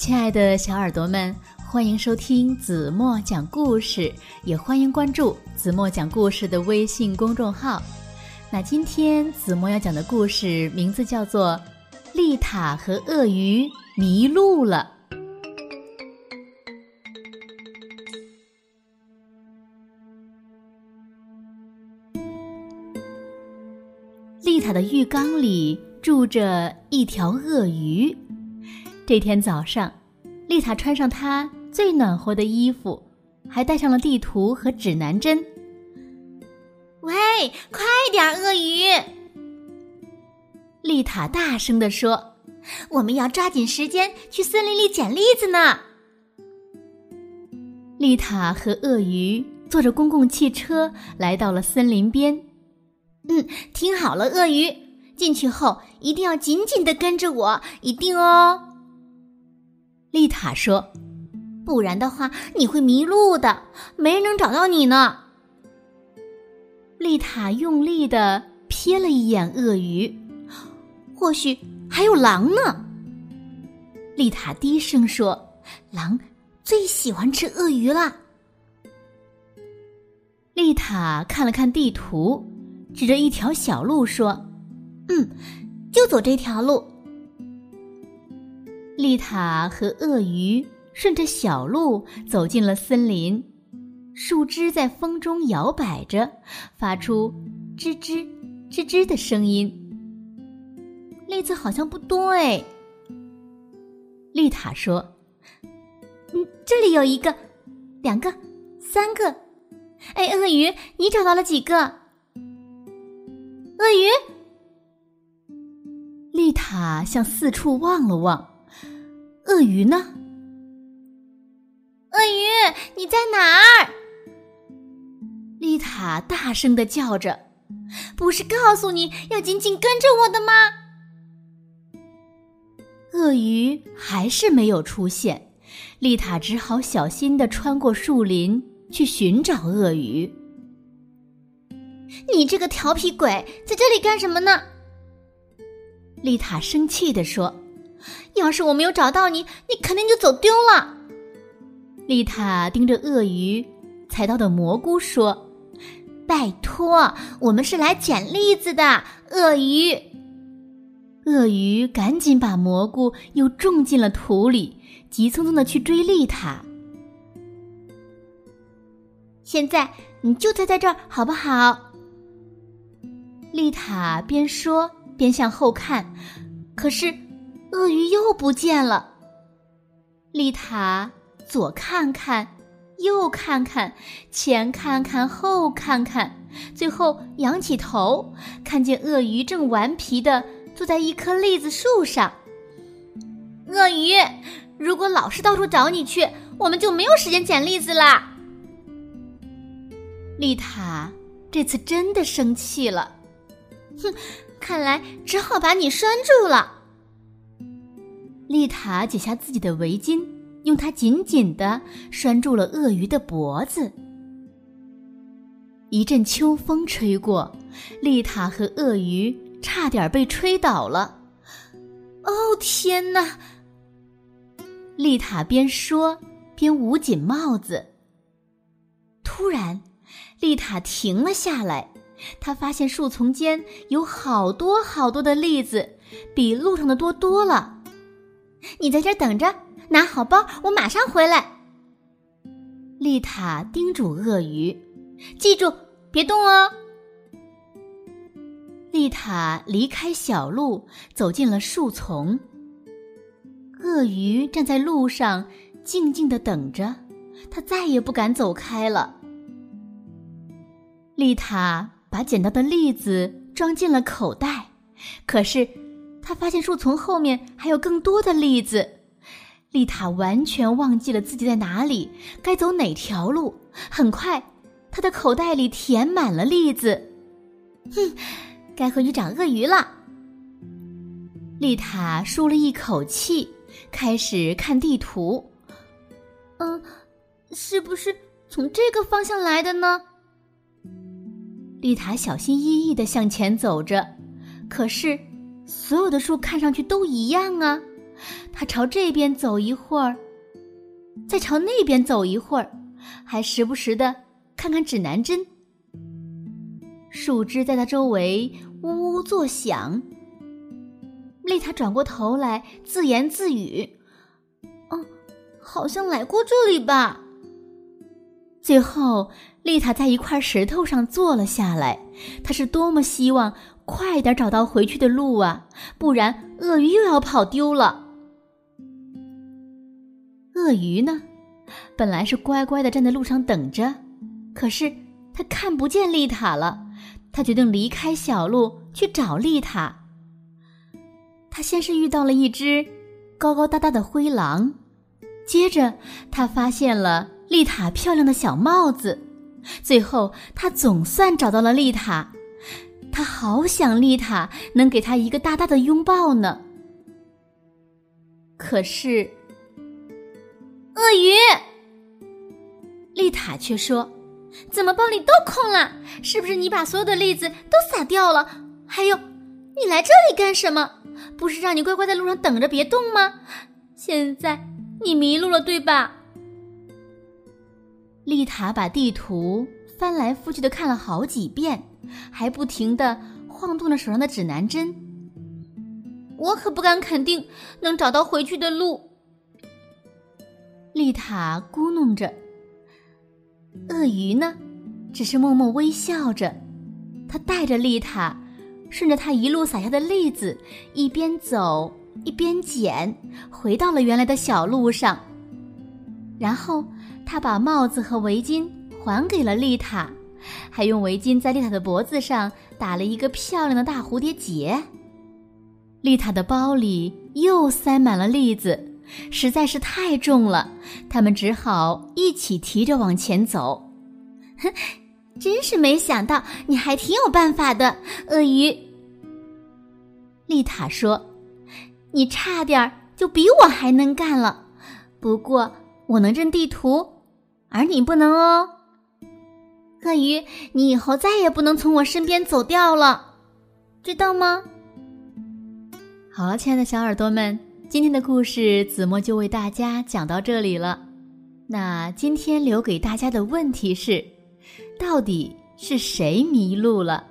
亲爱的小耳朵们，欢迎收听子墨讲故事，也欢迎关注子墨讲故事的微信公众号。那今天子墨要讲的故事名字叫做《丽塔和鳄鱼迷路了》。丽塔的浴缸里住着一条鳄鱼。这天早上，丽塔穿上她最暖和的衣服，还带上了地图和指南针。喂，快点，鳄鱼！丽塔大声地说：“我们要抓紧时间去森林里捡栗子呢。”丽塔和鳄鱼坐着公共汽车来到了森林边。嗯，听好了，鳄鱼，进去后一定要紧紧的跟着我，一定哦。丽塔说：“不然的话，你会迷路的，没人能找到你呢。”丽塔用力的瞥了一眼鳄鱼，或许还有狼呢。丽塔低声说：“狼最喜欢吃鳄鱼了。”丽塔看了看地图，指着一条小路说：“嗯，就走这条路。”丽塔和鳄鱼顺着小路走进了森林，树枝在风中摇摆着，发出吱吱吱吱的声音。栗子好像不多哎。丽塔说：“嗯，这里有一个，两个，三个。哎，鳄鱼，你找到了几个？鳄鱼。”丽塔向四处望了望。鳄鱼呢？鳄鱼，你在哪儿？丽塔大声的叫着：“不是告诉你要紧紧跟着我的吗？”鳄鱼还是没有出现，丽塔只好小心的穿过树林去寻找鳄鱼。你这个调皮鬼，在这里干什么呢？丽塔生气的说。要是我没有找到你，你肯定就走丢了。丽塔盯着鳄鱼采到的蘑菇说：“拜托，我们是来捡栗子的。”鳄鱼，鳄鱼赶紧把蘑菇又种进了土里，急匆匆的去追丽塔。现在你就待在这儿好不好？丽塔边说边向后看，可是。鳄鱼又不见了。丽塔左看看，右看看，前看看，后看看，最后仰起头，看见鳄鱼正顽皮的坐在一棵栗子树上。鳄鱼，如果老是到处找你去，我们就没有时间捡栗子啦。丽塔这次真的生气了，哼，看来只好把你拴住了。丽塔解下自己的围巾，用它紧紧的拴住了鳄鱼的脖子。一阵秋风吹过，丽塔和鳄鱼差点被吹倒了。哦天哪！丽塔边说边捂紧帽子。突然，丽塔停了下来，她发现树丛间有好多好多的栗子，比路上的多多了。你在这等着，拿好包，我马上回来。丽塔叮嘱鳄鱼：“记住，别动哦。”丽塔离开小路，走进了树丛。鳄鱼站在路上，静静的等着，它再也不敢走开了。丽塔把捡到的栗子装进了口袋，可是。他发现树丛后面还有更多的栗子，丽塔完全忘记了自己在哪里，该走哪条路。很快，他的口袋里填满了栗子。哼，该回去找鳄鱼了。丽塔舒了一口气，开始看地图。嗯，是不是从这个方向来的呢？丽塔小心翼翼的向前走着，可是。所有的树看上去都一样啊，他朝这边走一会儿，再朝那边走一会儿，还时不时的看看指南针。树枝在他周围呜呜作响。丽塔转过头来，自言自语：“哦，好像来过这里吧。”最后，丽塔在一块石头上坐了下来。她是多么希望快点找到回去的路啊！不然，鳄鱼又要跑丢了。鳄鱼呢，本来是乖乖的站在路上等着，可是他看不见丽塔了。他决定离开小路去找丽塔。他先是遇到了一只高高大大的灰狼，接着他发现了丽塔漂亮的小帽子，最后他总算找到了丽塔。他好想丽塔能给他一个大大的拥抱呢。可是，鳄鱼，丽塔却说：“怎么包里都空了？是不是你把所有的栗子都撒掉了？还有，你来这里干什么？”不是让你乖乖在路上等着别动吗？现在你迷路了，对吧？丽塔把地图翻来覆去的看了好几遍，还不停的晃动着手上的指南针。我可不敢肯定能找到回去的路。丽塔咕哝着。鳄鱼呢，只是默默微笑着，他带着丽塔。顺着他一路撒下的栗子，一边走一边捡，回到了原来的小路上。然后他把帽子和围巾还给了丽塔，还用围巾在丽塔的脖子上打了一个漂亮的大蝴蝶结。丽塔的包里又塞满了栗子，实在是太重了，他们只好一起提着往前走。真是没想到，你还挺有办法的，鳄鱼。丽塔说：“你差点就比我还能干了，不过我能认地图，而你不能哦。鳄鱼，你以后再也不能从我身边走掉了，知道吗？”好了，亲爱的小耳朵们，今天的故事子墨就为大家讲到这里了。那今天留给大家的问题是。到底是谁迷路了？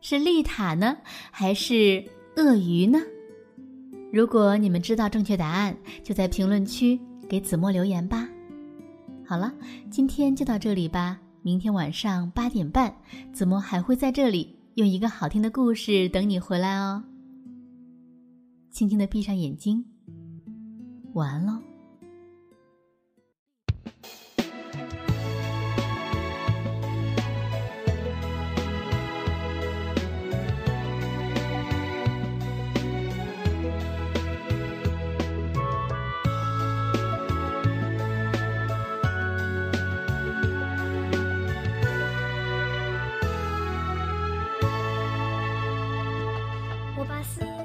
是丽塔呢，还是鳄鱼呢？如果你们知道正确答案，就在评论区给子墨留言吧。好了，今天就到这里吧。明天晚上八点半，子墨还会在这里用一个好听的故事等你回来哦。轻轻的闭上眼睛，晚安喽。巴斯。